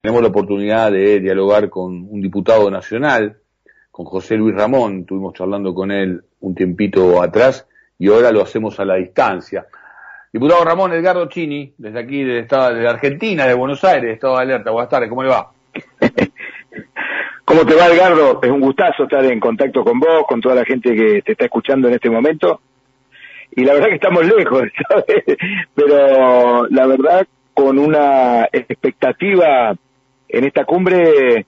tenemos la oportunidad de dialogar con un diputado nacional, con José Luis Ramón, estuvimos charlando con él un tiempito atrás y ahora lo hacemos a la distancia. Diputado Ramón Edgardo Chini, desde aquí, desde, estado, de Argentina, de Buenos Aires, Estado de Alerta. Buenas tardes, ¿cómo le va? ¿Cómo te va, Edgardo? Es un gustazo estar en contacto con vos, con toda la gente que te está escuchando en este momento. Y la verdad que estamos lejos, ¿sabes? Pero la verdad con una expectativa en esta cumbre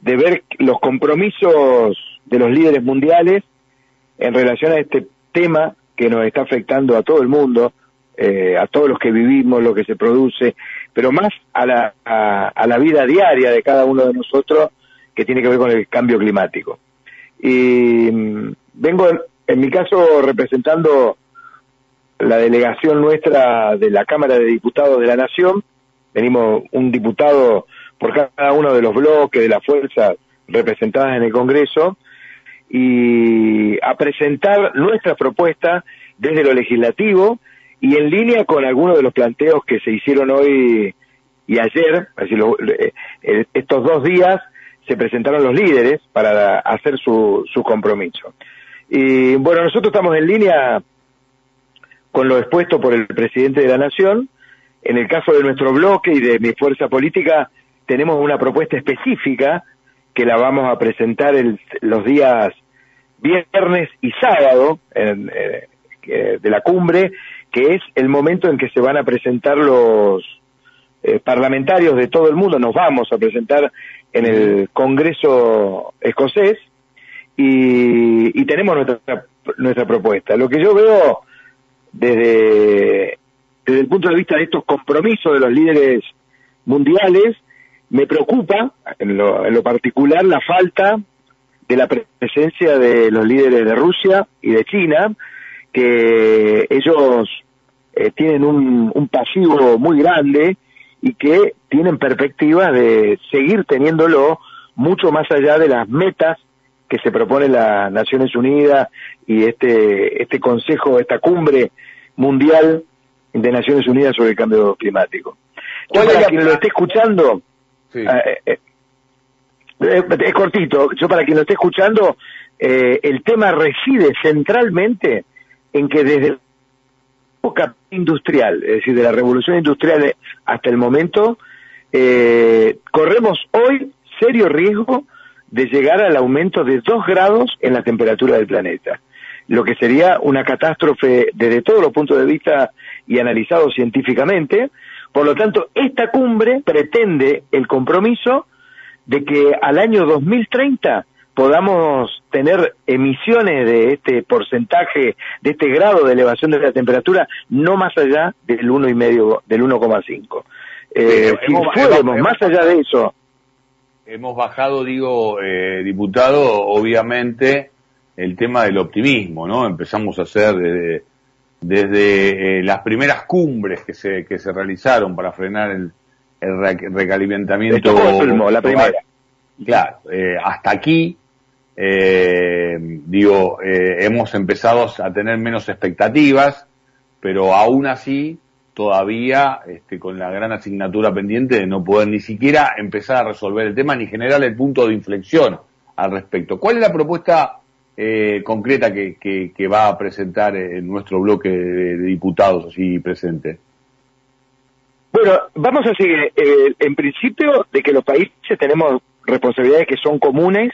de ver los compromisos de los líderes mundiales en relación a este tema que nos está afectando a todo el mundo, eh, a todos los que vivimos, lo que se produce, pero más a la, a, la vida diaria de cada uno de nosotros que tiene que ver con el cambio climático. Y mm, vengo, en mi caso, representando la delegación nuestra de la Cámara de Diputados de la Nación, venimos un diputado por cada uno de los bloques de las fuerzas representadas en el Congreso y a presentar nuestra propuesta desde lo legislativo y en línea con algunos de los planteos que se hicieron hoy y ayer, así eh, eh, estos dos días se presentaron los líderes para hacer su, su compromiso. Y bueno, nosotros estamos en línea con lo expuesto por el presidente de la Nación. En el caso de nuestro bloque y de mi fuerza política, tenemos una propuesta específica que la vamos a presentar el, los días viernes y sábado eh, de la cumbre, que es el momento en que se van a presentar los eh, parlamentarios de todo el mundo. Nos vamos a presentar en el Congreso escocés y, y tenemos nuestra, nuestra propuesta. Lo que yo veo desde, desde el punto de vista de estos compromisos de los líderes mundiales, me preocupa en lo, en lo particular la falta de la presencia de los líderes de Rusia y de China, que ellos eh, tienen un, un pasivo muy grande y que tienen perspectivas de seguir teniéndolo mucho más allá de las metas que se propone las Naciones Unidas y este, este consejo, esta cumbre mundial de Naciones Unidas sobre el cambio climático. Yo para quien lo esté escuchando, eh, eh, eh, es cortito, yo para quien lo esté escuchando, el tema reside centralmente en que desde la época industrial, es decir, de la revolución industrial hasta el momento, corremos hoy serio riesgo de llegar al aumento de dos grados en la temperatura del planeta, lo que sería una catástrofe desde todos los puntos de vista y analizado científicamente. Por lo tanto, esta cumbre pretende el compromiso de que al año 2030 podamos tener emisiones de este porcentaje, de este grado de elevación de la temperatura, no más allá del uno y medio, del 1,5. Eh, si fuéramos más allá de eso, hemos bajado, digo, eh, diputado, obviamente, el tema del optimismo, ¿no? Empezamos a hacer desde, desde eh, las primeras cumbres que se, que se realizaron para frenar el, el recalentamiento. la primera. Claro, eh, hasta aquí, eh, digo, eh, hemos empezado a tener menos expectativas, pero aún así todavía este, con la gran asignatura pendiente de no poder ni siquiera empezar a resolver el tema ni generar el punto de inflexión al respecto. ¿Cuál es la propuesta eh, concreta que, que, va a presentar en nuestro bloque de, diputados así presente? Bueno, vamos a seguir eh, en principio de que los países tenemos responsabilidades que son comunes,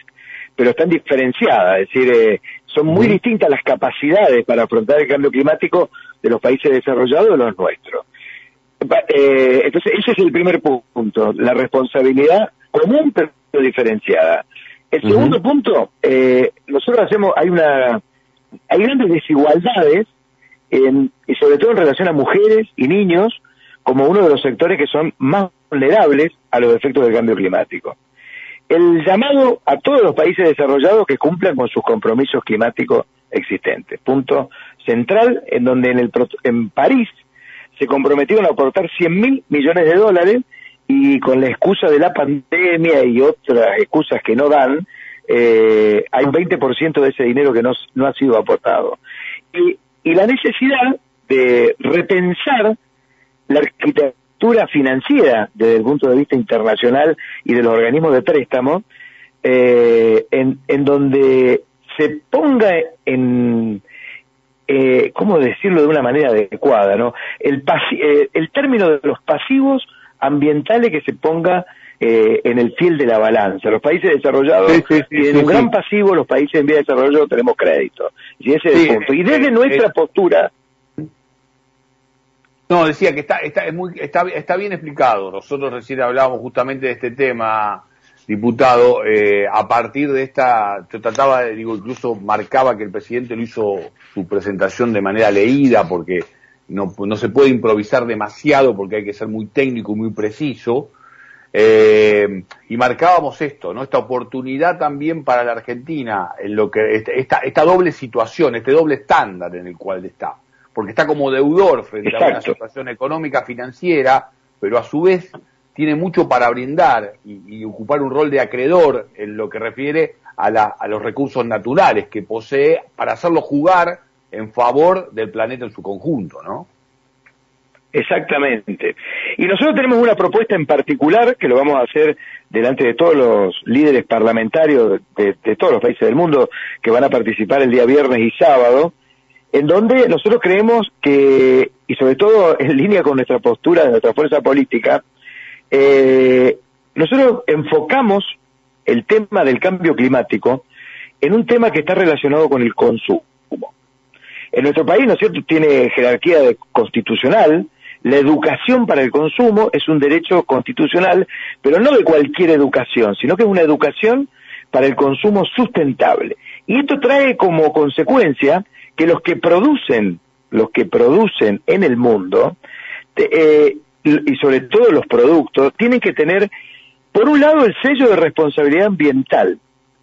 pero están diferenciadas, es decir, eh, son muy distintas las capacidades para afrontar el cambio climático de los países desarrollados de los nuestros. Eh, entonces, ese es el primer punto, la responsabilidad común pero diferenciada. El segundo punto, eh, nosotros hacemos, hay una, hay grandes desigualdades, en, y sobre todo en relación a mujeres y niños, como uno de los sectores que son más vulnerables a los efectos del cambio climático el llamado a todos los países desarrollados que cumplan con sus compromisos climáticos existentes. Punto central, en donde en, el, en París se comprometieron a aportar 100 mil millones de dólares y con la excusa de la pandemia y otras excusas que no dan, eh, hay un 20% de ese dinero que no, no ha sido aportado. Y, y la necesidad de repensar la arquitectura financiera desde el punto de vista internacional y de los organismos de préstamo, eh, en, en donde se ponga en, eh, ¿cómo decirlo de una manera adecuada? ¿no? El, eh, el término de los pasivos ambientales que se ponga eh, en el fiel de la balanza. Los países desarrollados tienen un gran pasivo, los países en vía de desarrollo tenemos crédito. Y ese es el punto. Y desde nuestra postura... No, decía que está, está, es muy, está, está bien explicado. Nosotros recién hablábamos justamente de este tema, diputado, eh, a partir de esta, yo trataba, digo, incluso marcaba que el presidente lo hizo su presentación de manera leída, porque no, no se puede improvisar demasiado, porque hay que ser muy técnico y muy preciso. Eh, y marcábamos esto, ¿no? Esta oportunidad también para la Argentina, en lo que este, esta, esta doble situación, este doble estándar en el cual está, porque está como deudor frente a una situación económica financiera, pero a su vez tiene mucho para brindar y, ocupar un rol de acreedor en lo que refiere a, la, a los recursos naturales que posee para hacerlo jugar en favor del planeta en su conjunto, ¿no? Exactamente. Y nosotros tenemos una propuesta en particular que lo vamos a hacer delante de todos los líderes parlamentarios de, todos los países del mundo que van a participar el día viernes y sábado, en donde nosotros creemos que, y sobre todo en línea con nuestra postura de nuestra fuerza política, eh, nosotros enfocamos el tema del cambio climático en un tema que está relacionado con el consumo. En nuestro país, ¿no es cierto?, tiene jerarquía constitucional, la educación para el consumo es un derecho constitucional, pero no de cualquier educación, sino que es una educación para el consumo sustentable. Y esto trae como consecuencia que los que producen, los que producen en el mundo, eh, y sobre todo los productos, tienen que tener, por un lado, el sello de responsabilidad ambiental.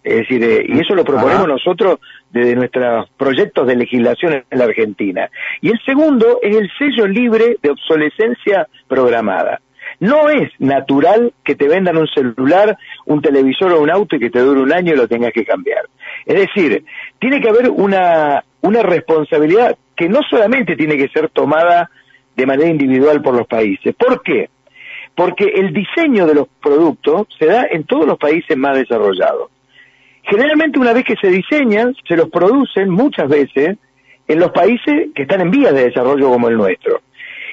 Es decir, eh, y eso lo proponemos nosotros desde nuestros proyectos de legislación en la Argentina. Y el segundo es el sello libre de obsolescencia programada. No es natural que te vendan un celular, un televisor o un auto y que te dure un año y lo tengas que cambiar. Es decir, tiene que haber una, una responsabilidad que no solamente tiene que ser tomada de manera individual por los países. ¿Por qué? Porque el diseño de los productos se da en todos los países más desarrollados. Generalmente una vez que se diseñan, se los producen muchas veces en los países que están en vías de desarrollo como el nuestro.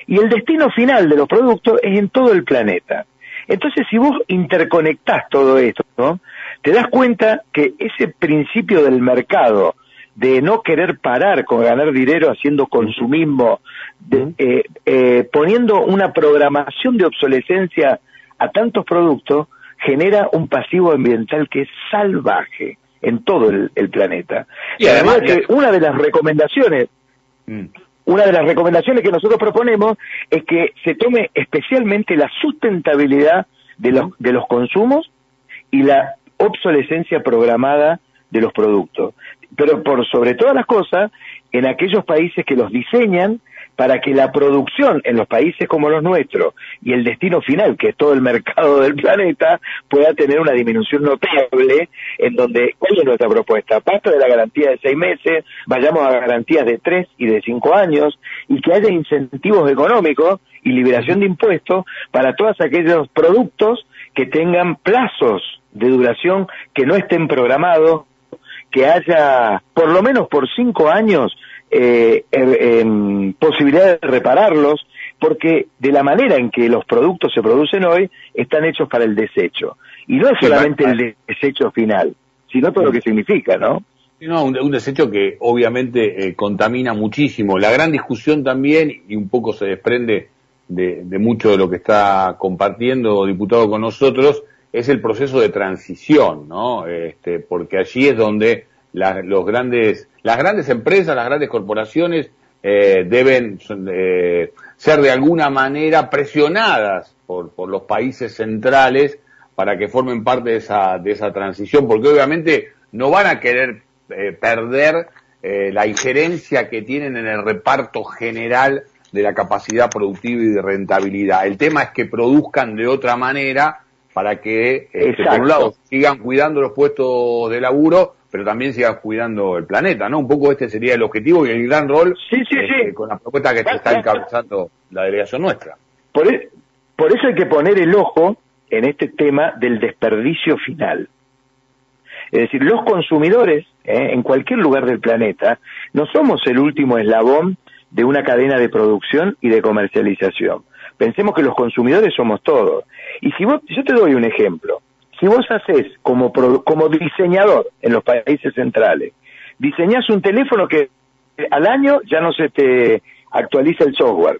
Y el destino final de los productos es en todo el planeta. Entonces, si vos interconectás todo esto, ¿no? te das cuenta que ese principio del mercado de no querer parar con ganar dinero haciendo consumismo, eh, eh, poniendo una programación de obsolescencia a tantos productos, genera un pasivo ambiental que es salvaje en todo el, planeta. Y además que una de las recomendaciones, mm. una de las recomendaciones que nosotros proponemos es que se tome especialmente la sustentabilidad de los, de los consumos y la obsolescencia programada de los productos. Pero por sobre todas las cosas, en aquellos países que los diseñan para que la producción en los países como los nuestros y el destino final, que es todo el mercado del planeta, pueda tener una disminución notable en donde, ¿cuál es nuestra propuesta? Basta de la garantía de seis meses, vayamos a garantías de tres y de cinco años y que haya incentivos económicos y liberación de impuestos para todos aquellos productos que tengan plazos de duración que no estén programados, que haya por lo menos por cinco años eh, posibilidad de repararlos, porque de la manera en que los productos se producen hoy están hechos para el desecho. Y no es solamente el desecho final, sino todo lo que significa, ¿no? No, un, desecho que obviamente eh, contamina muchísimo. La gran discusión también, y un poco se desprende de, mucho de lo que está compartiendo diputado con nosotros, es el proceso de transición, ¿no? Este, porque allí es donde los grandes, las grandes empresas, las grandes corporaciones eh, deben eh, ser de alguna manera presionadas por, por los países centrales para que formen parte de esa, de esa transición, porque obviamente no van a querer eh, perder la injerencia que tienen en el reparto general de la capacidad productiva y de rentabilidad. El tema es que produzcan de otra manera para que, este, por un lado, sigan cuidando los puestos de laburo, pero también siga cuidando el planeta, ¿no? Un poco este sería el objetivo y el gran rol sí, sí, este, con la propuesta que se está encabezando la delegación nuestra. Por, e, por eso hay que poner el ojo en este tema del desperdicio final. Es decir, los consumidores ¿eh? en cualquier lugar del planeta no somos el último eslabón de una cadena de producción y de comercialización. Pensemos que los consumidores somos todos. Y si vos, yo te doy un ejemplo, si vos haces como, como diseñador en los países centrales, diseñás un teléfono que al año ya no se te actualiza el software,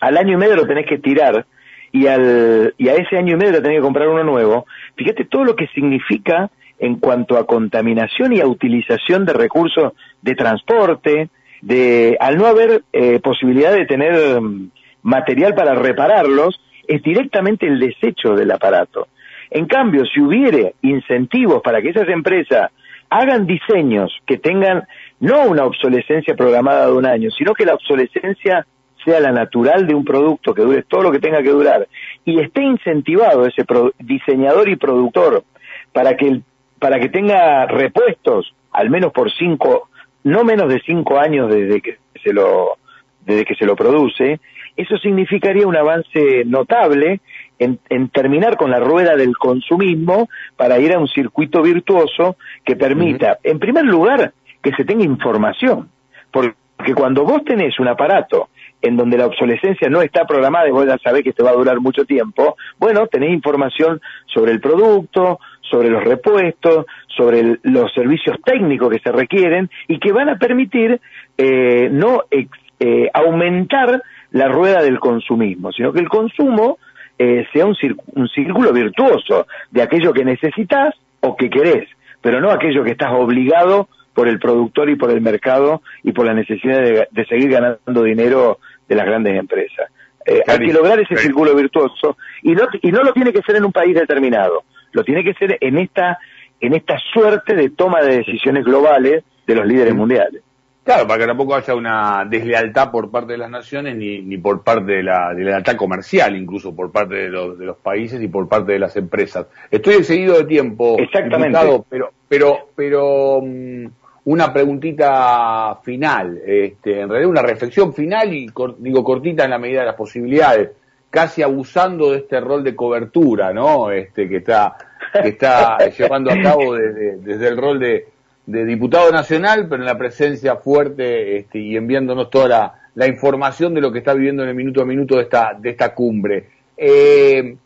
al año y medio lo tenés que tirar y, al, y a ese año y medio lo tenés que comprar uno nuevo, fíjate todo lo que significa en cuanto a contaminación y a utilización de recursos de transporte, de al no haber eh, posibilidad de tener mm, material para repararlos, es directamente el desecho del aparato. En cambio, si hubiere incentivos para que esas empresas hagan diseños que tengan no una obsolescencia programada de un año, sino que la obsolescencia sea la natural de un producto que dure todo lo que tenga que durar y esté incentivado ese diseñador y productor para que para que tenga repuestos al menos por cinco no menos de cinco años desde que se lo desde que se lo produce eso significaría un avance notable en, terminar con la rueda del consumismo para ir a un circuito virtuoso que permita, en primer lugar, que se tenga información. Porque cuando vos tenés un aparato en donde la obsolescencia no está programada y vos ya sabés que te va a durar mucho tiempo, bueno, tenés información sobre el producto, sobre los repuestos, sobre los servicios técnicos que se requieren y que van a permitir eh, no eh, aumentar la rueda del consumismo, sino que el consumo eh, sea un, un círculo virtuoso de aquello que necesitas o que querés, pero no aquello que estás obligado por el productor y por el mercado y por la necesidad de, seguir ganando dinero de las grandes empresas. Eh, hay que lograr ese círculo virtuoso y no, y no lo tiene que ser en un país determinado, lo tiene que ser en esta, en esta suerte de toma de decisiones globales de los líderes mundiales. Claro, para que tampoco haya una deslealtad por parte de las naciones ni, ni por parte de la, lealtad comercial, incluso por parte de los, de los países y por parte de las empresas. Estoy seguido de tiempo. Exactamente. pero, pero, pero mm, una preguntita final, este, en realidad una reflexión final y digo cortita en la medida de las posibilidades, casi abusando de este rol de cobertura, ¿no? Este que está que está llevando a cabo desde, desde el rol de de diputado nacional, pero en la presencia fuerte este, y enviándonos toda la, información de lo que está viviendo en el minuto a minuto de esta, de esta cumbre. Eh,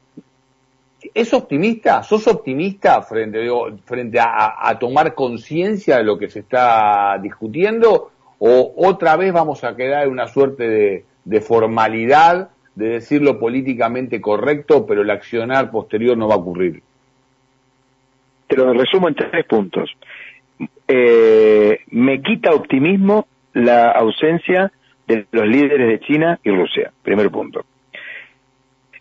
¿Es optimista? ¿Sos optimista frente, frente a, tomar conciencia de lo que se está discutiendo? ¿O otra vez vamos a quedar en una suerte de, de formalidad de decirlo políticamente correcto, pero el accionar posterior no va a ocurrir? Te lo resumo en tres puntos eh, me quita optimismo la ausencia de los líderes de China y Rusia, primer punto.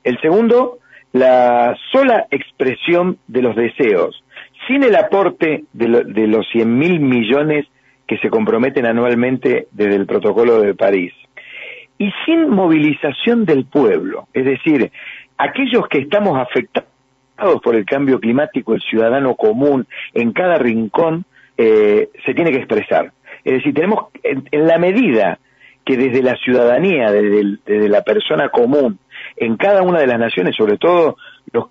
El segundo, la sola expresión de los deseos, sin el aporte de, de los 100 mil millones que se comprometen anualmente desde el protocolo de París, y sin movilización del pueblo, es decir, aquellos que estamos afectados por el cambio climático, el ciudadano común, en cada rincón, eh, se tiene que expresar. Es decir, tenemos, en, la medida que desde la ciudadanía, desde, la persona común, en cada una de las naciones, sobre todo los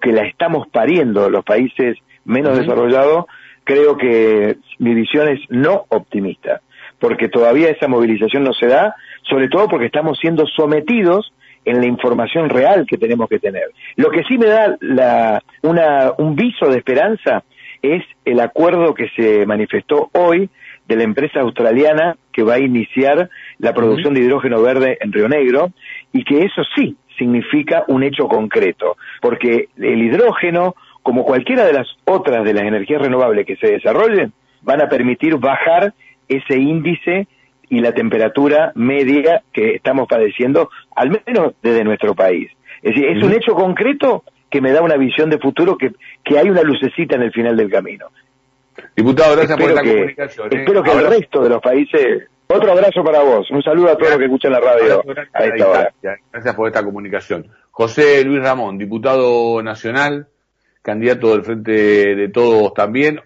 que la estamos pariendo, los países menos desarrollados, creo que mi visión es no optimista, porque todavía esa movilización no se da, sobre todo porque estamos siendo sometidos en la información real que tenemos que tener. Lo que sí me da la, una, un viso de esperanza es el acuerdo que se manifestó hoy de la empresa australiana que va a iniciar la producción de hidrógeno verde en Río Negro y que eso sí significa un hecho concreto, porque el hidrógeno, como cualquiera de las otras de las energías renovables que se desarrollen, van a permitir bajar ese índice y la temperatura media que estamos padeciendo, al menos desde nuestro país. Es decir, es un hecho concreto que me da una visión de futuro que, que hay una lucecita en el final del camino. Diputado, gracias por la comunicación. ¿eh? Espero que el resto de los países... Otro abrazo para vos. Un saludo a todos los que escuchan la radio a esta hora. Gracias por esta comunicación. José Luis Ramón, diputado nacional, candidato del Frente de Todos también.